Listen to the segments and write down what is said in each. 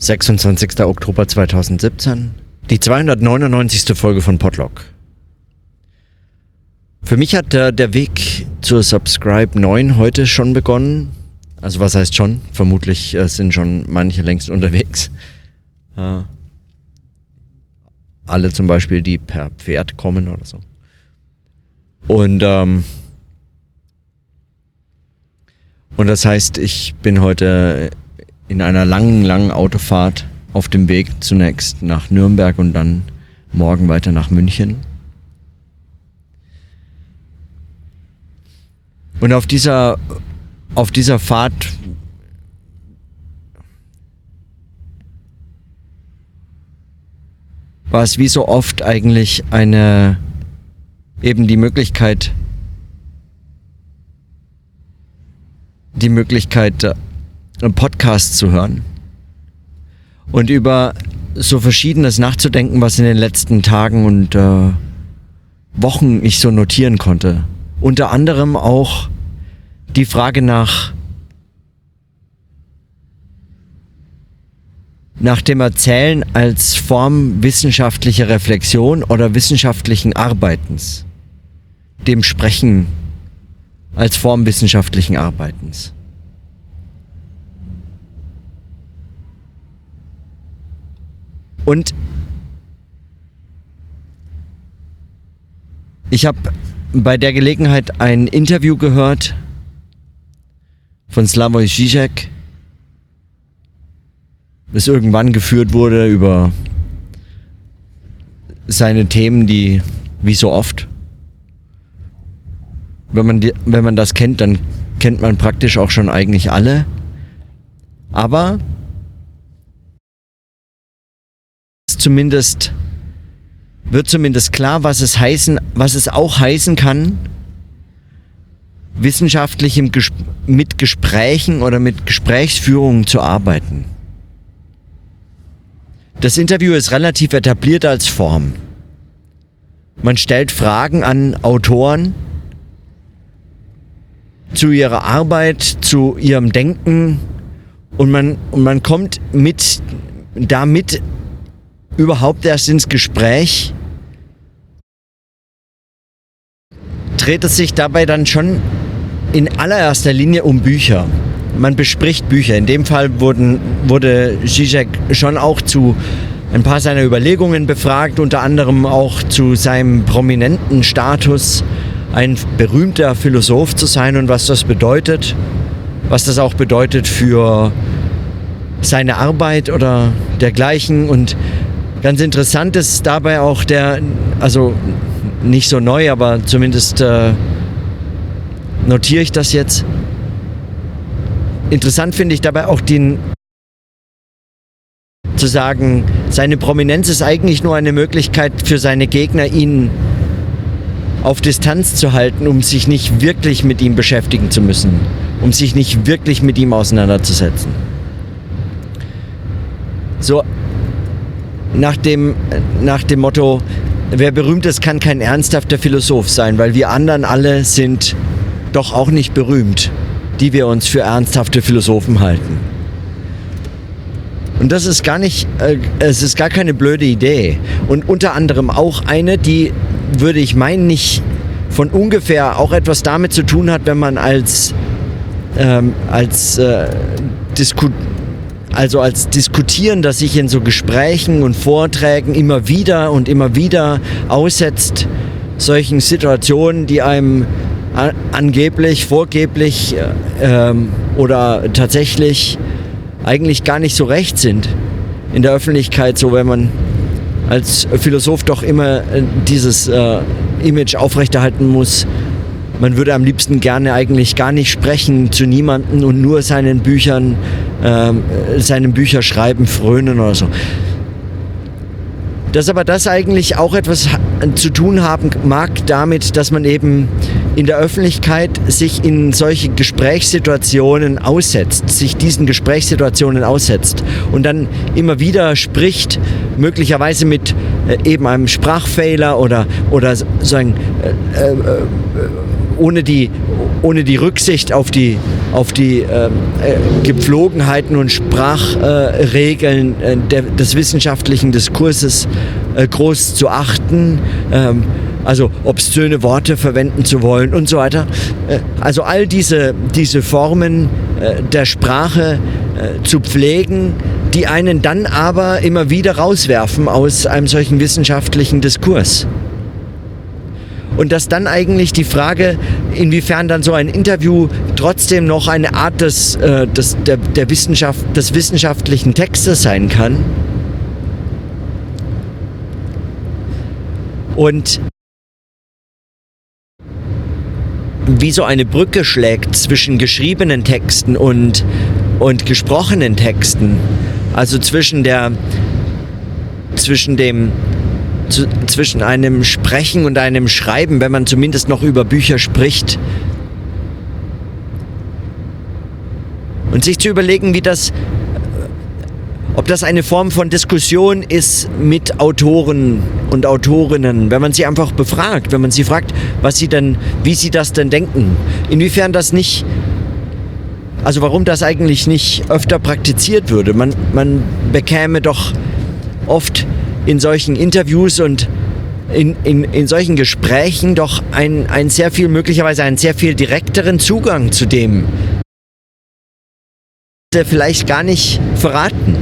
26. Oktober 2017, die 299. Folge von Podlock. Für mich hat der, der Weg zur Subscribe 9 heute schon begonnen. Also was heißt schon? Vermutlich äh, sind schon manche längst unterwegs. Äh, alle zum Beispiel, die per Pferd kommen oder so. Und ähm, und das heißt, ich bin heute in einer langen, langen Autofahrt auf dem Weg zunächst nach Nürnberg und dann morgen weiter nach München. Und auf dieser, auf dieser Fahrt war es wie so oft eigentlich eine, eben die Möglichkeit, die Möglichkeit, einen Podcast zu hören und über so Verschiedenes nachzudenken, was in den letzten Tagen und äh, Wochen ich so notieren konnte. Unter anderem auch die Frage nach nach dem Erzählen als Form wissenschaftlicher Reflexion oder wissenschaftlichen Arbeitens, dem Sprechen als Form wissenschaftlichen Arbeitens. Und ich habe bei der Gelegenheit ein Interview gehört von Slavoj Žižek, das irgendwann geführt wurde über seine Themen, die wie so oft, wenn man, die, wenn man das kennt, dann kennt man praktisch auch schon eigentlich alle. Aber zumindest wird zumindest klar, was es heißen, was es auch heißen kann, wissenschaftlich im Ges mit Gesprächen oder mit Gesprächsführungen zu arbeiten. Das Interview ist relativ etabliert als Form. Man stellt Fragen an Autoren zu ihrer Arbeit, zu ihrem Denken und man, und man kommt mit damit überhaupt erst ins Gespräch, dreht es sich dabei dann schon in allererster Linie um Bücher. Man bespricht Bücher. In dem Fall wurden, wurde Zizek schon auch zu ein paar seiner Überlegungen befragt, unter anderem auch zu seinem prominenten Status, ein berühmter Philosoph zu sein und was das bedeutet, was das auch bedeutet für seine Arbeit oder dergleichen. Und Ganz interessant ist dabei auch der, also nicht so neu, aber zumindest äh, notiere ich das jetzt. Interessant finde ich dabei auch den zu sagen, seine Prominenz ist eigentlich nur eine Möglichkeit für seine Gegner, ihn auf Distanz zu halten, um sich nicht wirklich mit ihm beschäftigen zu müssen, um sich nicht wirklich mit ihm auseinanderzusetzen. So nach dem, nach dem Motto, wer berühmt ist, kann kein ernsthafter Philosoph sein, weil wir anderen alle sind doch auch nicht berühmt, die wir uns für ernsthafte Philosophen halten. Und das ist gar nicht, äh, es ist gar keine blöde Idee. Und unter anderem auch eine, die, würde ich meinen, nicht von ungefähr auch etwas damit zu tun hat, wenn man als, ähm, als äh, Diskut also als Diskutieren, das sich in so Gesprächen und Vorträgen immer wieder und immer wieder aussetzt, solchen Situationen, die einem angeblich, vorgeblich äh, oder tatsächlich eigentlich gar nicht so recht sind in der Öffentlichkeit, so wenn man als Philosoph doch immer äh, dieses äh, Image aufrechterhalten muss, man würde am liebsten gerne eigentlich gar nicht sprechen zu niemanden und nur seinen Büchern, ähm, seinen Bücherschreiben frönen oder so. Dass aber das eigentlich auch etwas zu tun haben mag damit, dass man eben in der Öffentlichkeit sich in solche Gesprächssituationen aussetzt, sich diesen Gesprächssituationen aussetzt und dann immer wieder spricht, möglicherweise mit äh, eben einem Sprachfehler oder, oder so ein, äh, äh, ohne die, ohne die Rücksicht auf die, auf die äh, äh, Gepflogenheiten und Sprachregeln äh, des wissenschaftlichen Diskurses äh, groß zu achten. Ähm, also obszöne Worte verwenden zu wollen und so weiter. Äh, also all diese, diese Formen äh, der Sprache zu pflegen, die einen dann aber immer wieder rauswerfen aus einem solchen wissenschaftlichen Diskurs. Und dass dann eigentlich die Frage, inwiefern dann so ein Interview trotzdem noch eine Art des, äh, des, der, der Wissenschaft, des wissenschaftlichen Textes sein kann. Und wie so eine Brücke schlägt zwischen geschriebenen Texten und, und gesprochenen Texten. Also zwischen der zwischen dem zu, zwischen einem Sprechen und einem Schreiben, wenn man zumindest noch über Bücher spricht. Und sich zu überlegen, wie das, ob das eine Form von Diskussion ist mit Autoren und Autorinnen, wenn man sie einfach befragt, wenn man sie fragt, was sie denn, wie sie das denn denken, inwiefern das nicht also warum das eigentlich nicht öfter praktiziert würde. Man, man bekäme doch oft in solchen Interviews und in, in, in solchen Gesprächen doch ein, ein sehr viel, möglicherweise einen sehr viel direkteren Zugang zu dem, vielleicht gar nicht verraten.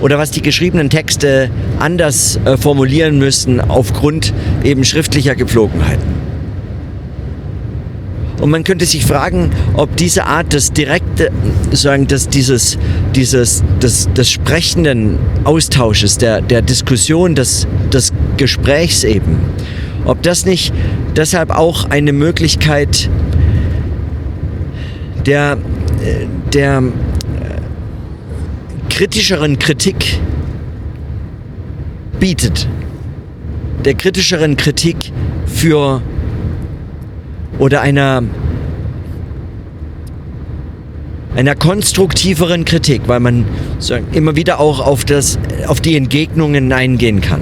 Oder was die geschriebenen Texte anders äh, formulieren müssen aufgrund eben schriftlicher Gepflogenheiten. Und man könnte sich fragen, ob diese Art des direkten, sagen, des, dieses, dieses, des, des sprechenden Austausches, der, der Diskussion, des, des Gesprächs eben, ob das nicht deshalb auch eine Möglichkeit der, der kritischeren Kritik bietet. Der kritischeren Kritik für oder einer einer konstruktiveren Kritik, weil man immer wieder auch auf, das, auf die Entgegnungen eingehen kann.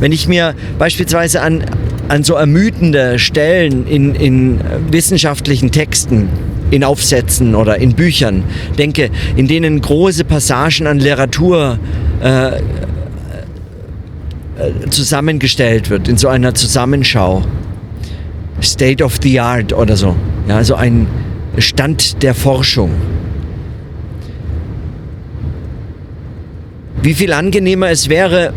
Wenn ich mir beispielsweise an, an so ermüdende Stellen in, in wissenschaftlichen Texten, in Aufsätzen oder in Büchern denke, in denen große Passagen an Literatur äh, äh, zusammengestellt wird, in so einer Zusammenschau, State of the Art oder so. Ja, also ein Stand der Forschung. Wie viel angenehmer es wäre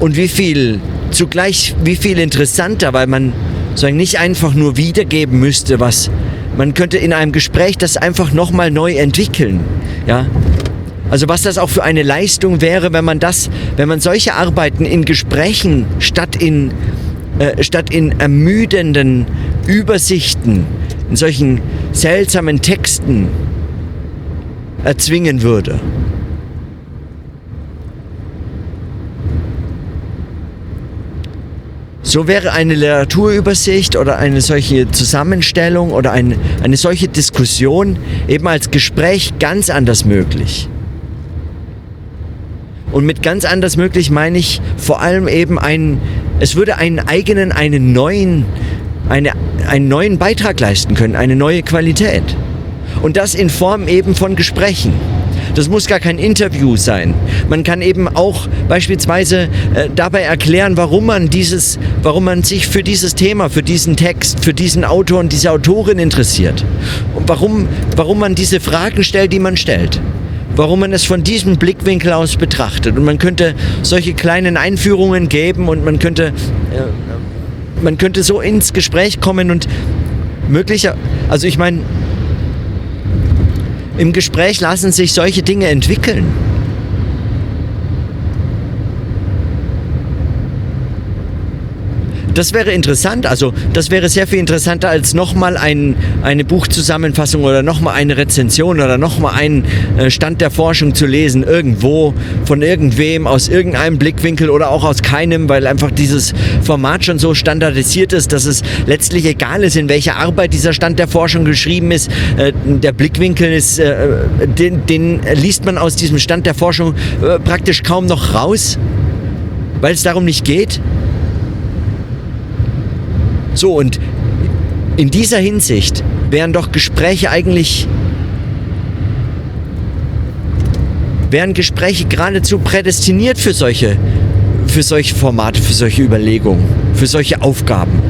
und wie viel zugleich wie viel interessanter, weil man sagen nicht einfach nur wiedergeben müsste, was man könnte in einem Gespräch das einfach nochmal neu entwickeln. Ja, also was das auch für eine Leistung wäre, wenn man das, wenn man solche Arbeiten in Gesprächen statt in äh, statt in ermüdenden Übersichten, in solchen seltsamen Texten erzwingen würde. So wäre eine Literaturübersicht oder eine solche Zusammenstellung oder eine, eine solche Diskussion eben als Gespräch ganz anders möglich. Und mit ganz anders möglich meine ich vor allem eben einen, es würde einen eigenen, einen neuen, eine, einen neuen Beitrag leisten können, eine neue Qualität. Und das in Form eben von Gesprächen. Das muss gar kein Interview sein. Man kann eben auch beispielsweise äh, dabei erklären, warum man dieses, warum man sich für dieses Thema, für diesen Text, für diesen Autor und diese Autorin interessiert. Und warum, warum man diese Fragen stellt, die man stellt warum man es von diesem Blickwinkel aus betrachtet. Und man könnte solche kleinen Einführungen geben und man könnte, äh, man könnte so ins Gespräch kommen und möglicher, also ich meine, im Gespräch lassen sich solche Dinge entwickeln. Das wäre interessant. Also das wäre sehr viel interessanter als nochmal ein, eine Buchzusammenfassung oder nochmal eine Rezension oder nochmal einen äh, Stand der Forschung zu lesen. Irgendwo von irgendwem aus irgendeinem Blickwinkel oder auch aus keinem, weil einfach dieses Format schon so standardisiert ist, dass es letztlich egal ist, in welcher Arbeit dieser Stand der Forschung geschrieben ist. Äh, der Blickwinkel ist, äh, den, den liest man aus diesem Stand der Forschung praktisch kaum noch raus, weil es darum nicht geht. So, und in dieser Hinsicht wären doch Gespräche eigentlich, wären Gespräche geradezu prädestiniert für solche, für solche Formate, für solche Überlegungen, für solche Aufgaben.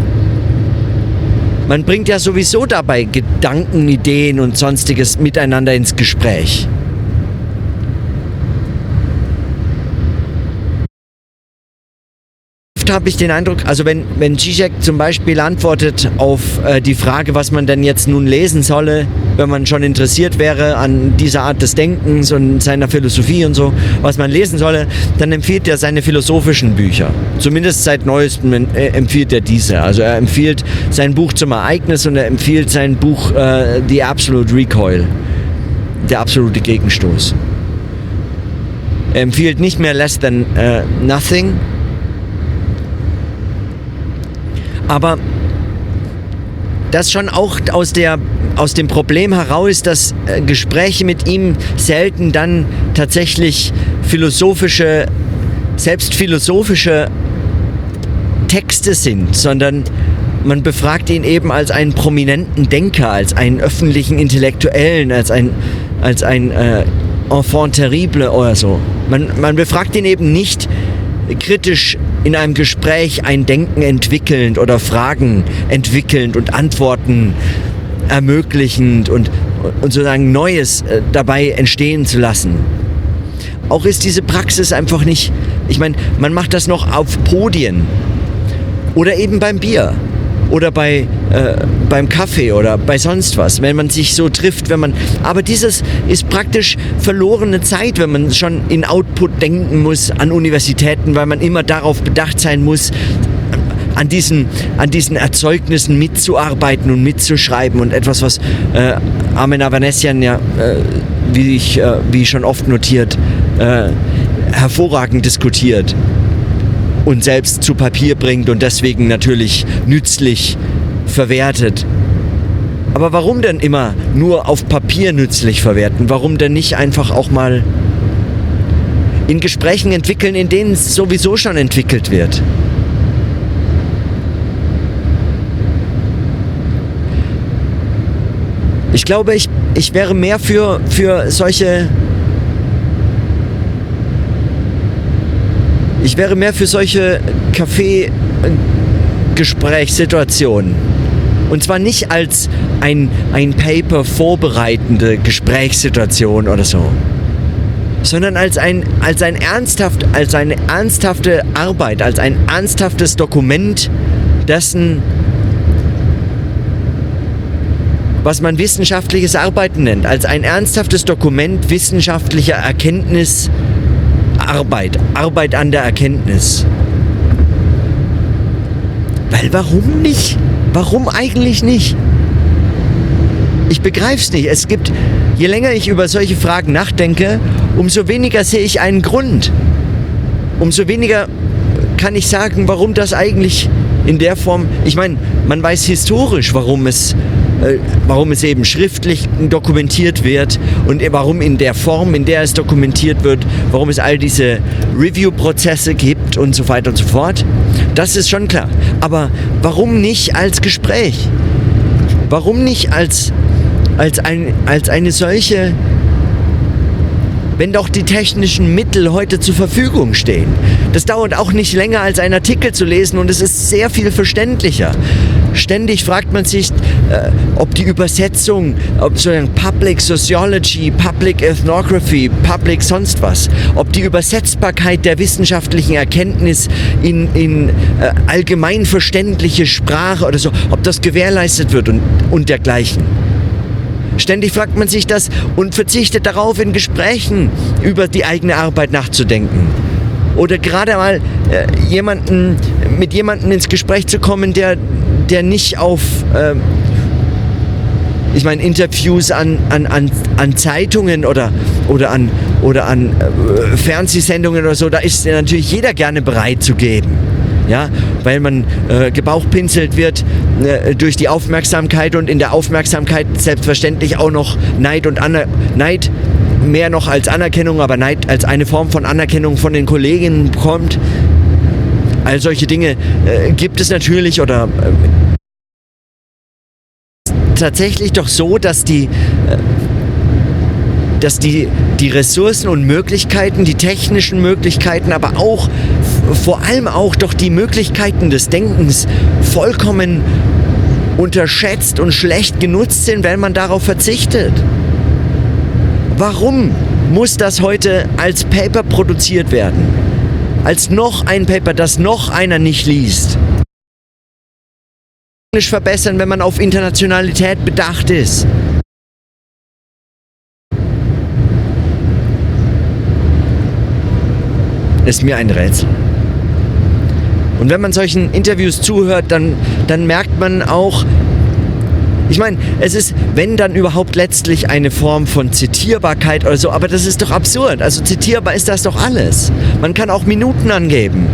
Man bringt ja sowieso dabei Gedanken, Ideen und sonstiges miteinander ins Gespräch. Habe ich den Eindruck, also wenn, wenn Zizek zum Beispiel antwortet auf äh, die Frage, was man denn jetzt nun lesen solle, wenn man schon interessiert wäre an dieser Art des Denkens und seiner Philosophie und so, was man lesen solle, dann empfiehlt er seine philosophischen Bücher. Zumindest seit neuestem äh, empfiehlt er diese. Also er empfiehlt sein Buch zum Ereignis und er empfiehlt sein Buch äh, The Absolute Recoil, der absolute Gegenstoß. Er empfiehlt nicht mehr Less Than uh, Nothing, Aber das schon auch aus, der, aus dem Problem heraus, dass äh, Gespräche mit ihm selten dann tatsächlich philosophische, selbst philosophische Texte sind, sondern man befragt ihn eben als einen prominenten Denker, als einen öffentlichen Intellektuellen, als ein, als ein äh, Enfant terrible oder so. Man, man befragt ihn eben nicht kritisch in einem Gespräch ein Denken entwickelnd oder Fragen entwickelnd und Antworten ermöglichend und, und sozusagen Neues äh, dabei entstehen zu lassen. Auch ist diese Praxis einfach nicht, ich meine, man macht das noch auf Podien oder eben beim Bier oder bei, äh, beim Kaffee oder bei sonst was, wenn man sich so trifft, wenn man. Aber dieses ist praktisch verlorene Zeit, wenn man schon in Output denken muss an Universitäten, weil man immer darauf bedacht sein muss, an diesen, an diesen Erzeugnissen mitzuarbeiten und mitzuschreiben und etwas, was äh, Armin Avanesian ja, äh, wie, ich, äh, wie schon oft notiert, äh, hervorragend diskutiert und selbst zu Papier bringt und deswegen natürlich nützlich verwertet. Aber warum denn immer nur auf Papier nützlich verwerten? Warum denn nicht einfach auch mal in Gesprächen entwickeln, in denen es sowieso schon entwickelt wird? Ich glaube, ich, ich wäre mehr für, für solche Ich wäre mehr für solche Kaffee-Gesprächssituationen. Und zwar nicht als ein, ein Paper vorbereitende Gesprächssituation oder so, sondern als, ein, als, ein ernsthaft, als eine ernsthafte Arbeit, als ein ernsthaftes Dokument dessen, was man wissenschaftliches Arbeiten nennt, als ein ernsthaftes Dokument wissenschaftlicher Erkenntnis Arbeit, Arbeit an der Erkenntnis. Weil warum nicht? Warum eigentlich nicht? Ich begreife es nicht. Es gibt, je länger ich über solche Fragen nachdenke, umso weniger sehe ich einen Grund. Umso weniger kann ich sagen, warum das eigentlich in der Form, ich meine, man weiß historisch, warum es warum es eben schriftlich dokumentiert wird und warum in der Form, in der es dokumentiert wird, warum es all diese Review-Prozesse gibt und so weiter und so fort. Das ist schon klar. Aber warum nicht als Gespräch? Warum nicht als, als, ein, als eine solche wenn doch die technischen Mittel heute zur Verfügung stehen. Das dauert auch nicht länger als ein Artikel zu lesen und es ist sehr viel verständlicher. Ständig fragt man sich, äh, ob die Übersetzung, ob sozusagen Public Sociology, Public Ethnography, Public sonst was, ob die Übersetzbarkeit der wissenschaftlichen Erkenntnis in, in äh, allgemein Sprache oder so, ob das gewährleistet wird und, und dergleichen. Ständig fragt man sich das und verzichtet darauf, in Gesprächen über die eigene Arbeit nachzudenken. Oder gerade mal äh, jemanden, mit jemandem ins Gespräch zu kommen, der der nicht auf, äh, ich meine, Interviews an, an, an, an Zeitungen oder, oder an, oder an äh, Fernsehsendungen oder so, da ist natürlich jeder gerne bereit zu geben. Ja, weil man äh, gebauchpinselt wird äh, durch die Aufmerksamkeit und in der Aufmerksamkeit selbstverständlich auch noch Neid und Aner Neid mehr noch als Anerkennung, aber Neid als eine Form von Anerkennung von den Kolleginnen bekommt. All solche Dinge äh, gibt es natürlich oder äh, tatsächlich doch so, dass die, äh, dass die, die Ressourcen und Möglichkeiten, die technischen Möglichkeiten, aber auch vor allem auch doch die Möglichkeiten des Denkens vollkommen unterschätzt und schlecht genutzt sind, wenn man darauf verzichtet. Warum muss das heute als Paper produziert werden? Als noch ein Paper, das noch einer nicht liest? Englisch verbessern, wenn man auf Internationalität bedacht ist. Ist mir ein Rätsel. Und wenn man solchen Interviews zuhört, dann, dann merkt man auch, ich meine, es ist, wenn dann überhaupt letztlich eine Form von Zitierbarkeit oder so, aber das ist doch absurd. Also zitierbar ist das doch alles. Man kann auch Minuten angeben.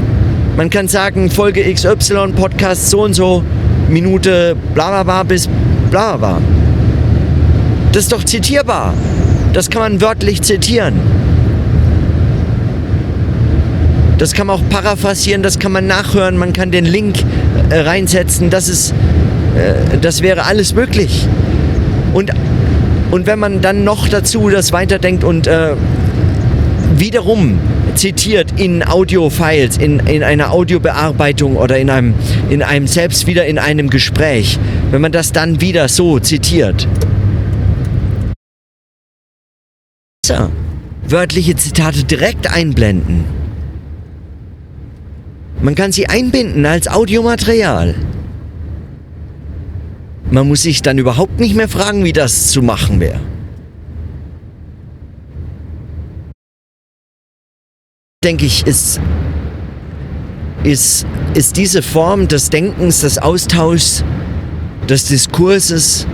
Man kann sagen, Folge XY, Podcast so und so, Minute bla bla bla bis bla bla. Das ist doch zitierbar. Das kann man wörtlich zitieren. Das kann man auch paraphrasieren, das kann man nachhören, man kann den Link äh, reinsetzen. Das ist, äh, das wäre alles möglich. Und, und wenn man dann noch dazu das weiterdenkt und äh, wiederum zitiert in Audio-Files, in, in einer Audiobearbeitung oder in einem, in einem selbst wieder in einem Gespräch, wenn man das dann wieder so zitiert. Wörtliche Zitate direkt einblenden. Man kann sie einbinden als Audiomaterial. Man muss sich dann überhaupt nicht mehr fragen, wie das zu machen wäre. Denke ich, ist, ist, ist diese Form des Denkens, des Austauschs, des Diskurses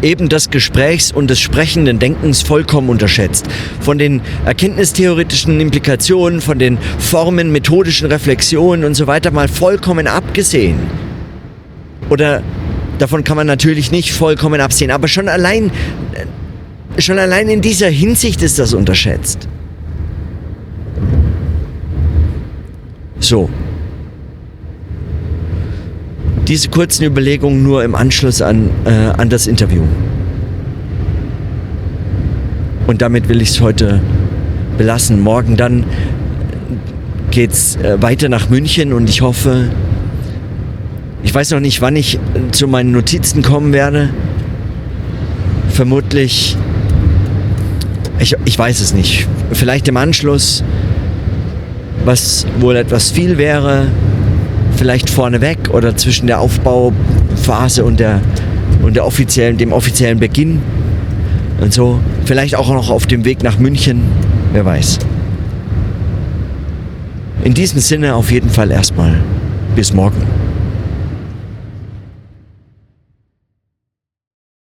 eben des Gesprächs und des sprechenden Denkens vollkommen unterschätzt. Von den erkenntnistheoretischen Implikationen, von den Formen, methodischen Reflexionen und so weiter mal vollkommen abgesehen. Oder davon kann man natürlich nicht vollkommen absehen, aber schon allein, schon allein in dieser Hinsicht ist das unterschätzt. So, diese kurzen Überlegungen nur im Anschluss an, äh, an das Interview. Und damit will ich es heute belassen. Morgen dann geht es äh, weiter nach München und ich hoffe, ich weiß noch nicht, wann ich zu meinen Notizen kommen werde. Vermutlich, ich, ich weiß es nicht, vielleicht im Anschluss, was wohl etwas viel wäre, vielleicht vorneweg oder zwischen der Aufbauphase und der, und der offiziellen, dem offiziellen Beginn und so. Vielleicht auch noch auf dem Weg nach München, wer weiß. In diesem Sinne auf jeden Fall erstmal bis morgen.